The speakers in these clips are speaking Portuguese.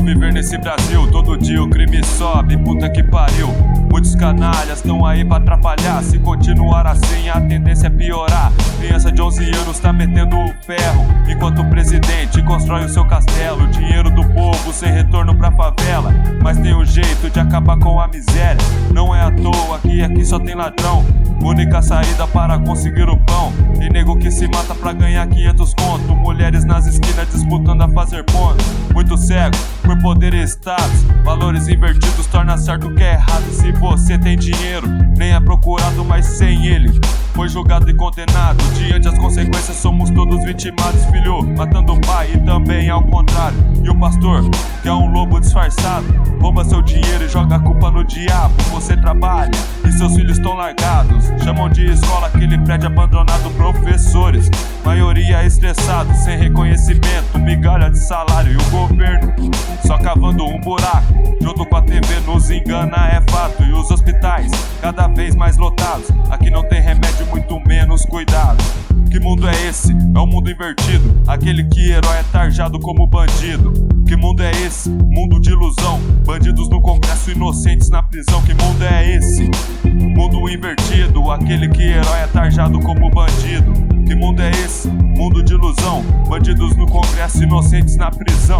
viver nesse Brasil. Todo dia o crime sobe, puta que pariu. Muitos canalhas estão aí pra atrapalhar. Se continuar assim, a tendência é piorar. Criança de 11 anos tá metendo o ferro. Enquanto o presidente constrói o seu castelo. Dinheiro do povo sem retorno pra favela. Mas tem um jeito de acabar com a miséria. Não é à toa que aqui só tem ladrão. Única saída para conseguir o pão. E nego que se mata pra ganhar 500 conto. Mulheres nas esquinas disputando a fazer ponto. Muito cego por poder e status. Valores invertidos torna certo o que é errado. Se você tem dinheiro, nem é procurado, mas sem ele. Foi julgado e condenado. Diante das consequências, somos todos vitimados, filho. Matando o pai e também ao contrário. E o pastor, que é um lobo disfarçado, rouba seu dinheiro e joga a culpa no diabo. Você trabalha e seus filhos estão largados. Chamam de escola aquele prédio abandonado, professores. Maioria estressado, sem reconhecimento, migalha de salário e o governo só cavando um buraco. Junto com a TV nos engana, é fato. E os hospitais cada vez mais lotados. Aqui não tem remédio, muito menos cuidado. Que mundo é esse? É um mundo invertido. Aquele que herói é tarjado como bandido. Que mundo é esse? Mundo de ilusão. Bandidos no congresso, inocentes na prisão. Que mundo é esse? Mundo invertido. Aquele que herói é tarjado como bandido. Que mundo é esse? Mundo de ilusão. Bandidos no congresso, inocentes na prisão.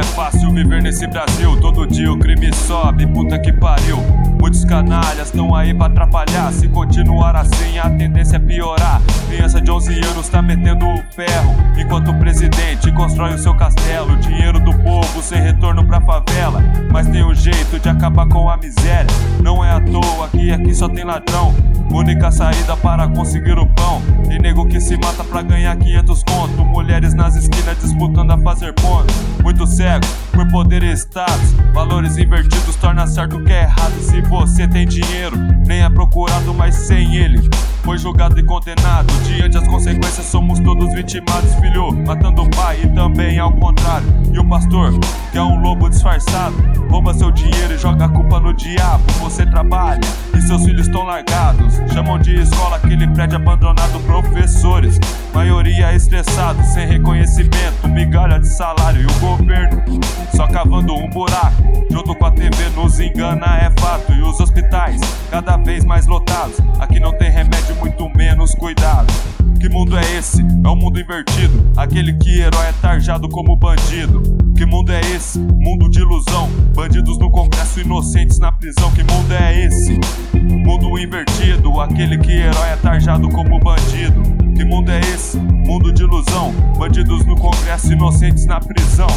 É fácil viver nesse Brasil. Todo dia o crime sobe, puta que pariu. Muitos canalhas estão aí pra atrapalhar. Se continuar assim, a tendência é piorar. Criança de 11 anos tá metendo o ferro. Enquanto o presidente constrói o seu castelo. Dinheiro do povo sem retorno pra favela. Mas tem um jeito de acabar com a miséria. Não é à toa que aqui só tem ladrão. Única saída para conseguir o pão. E nego que se mata pra ganhar 500 conto. Mulheres nas esquinas disputando a fazer ponto. Muito cego por poder e status. Valores invertidos torna certo o que é errado. Se você tem dinheiro, nem é procurado, mas sem ele. Foi julgado e condenado. Diante das consequências, somos todos vitimados, filho. Matando o pai e também ao contrário. E o pastor, que é um lobo disfarçado, rouba seu dinheiro e joga a culpa no diabo. Você trabalha e seus filhos estão largados. Chamam de escola aquele prédio abandonado, professores. Maioria estressado, sem reconhecimento, migalha de salário e o buraco. Junto com a TV nos engana, é fato. E os hospitais cada vez mais lotados. Aqui não tem remédio, muito menos cuidado. Que mundo é esse? É um mundo invertido. Aquele que herói é tarjado como bandido. Que mundo é esse? Mundo de ilusão. Bandidos no congresso, inocentes na prisão. Que mundo é esse? Mundo invertido. Aquele que herói é tarjado como bandido. Que mundo é esse? Mundo de ilusão. Bandidos no congresso, inocentes na prisão.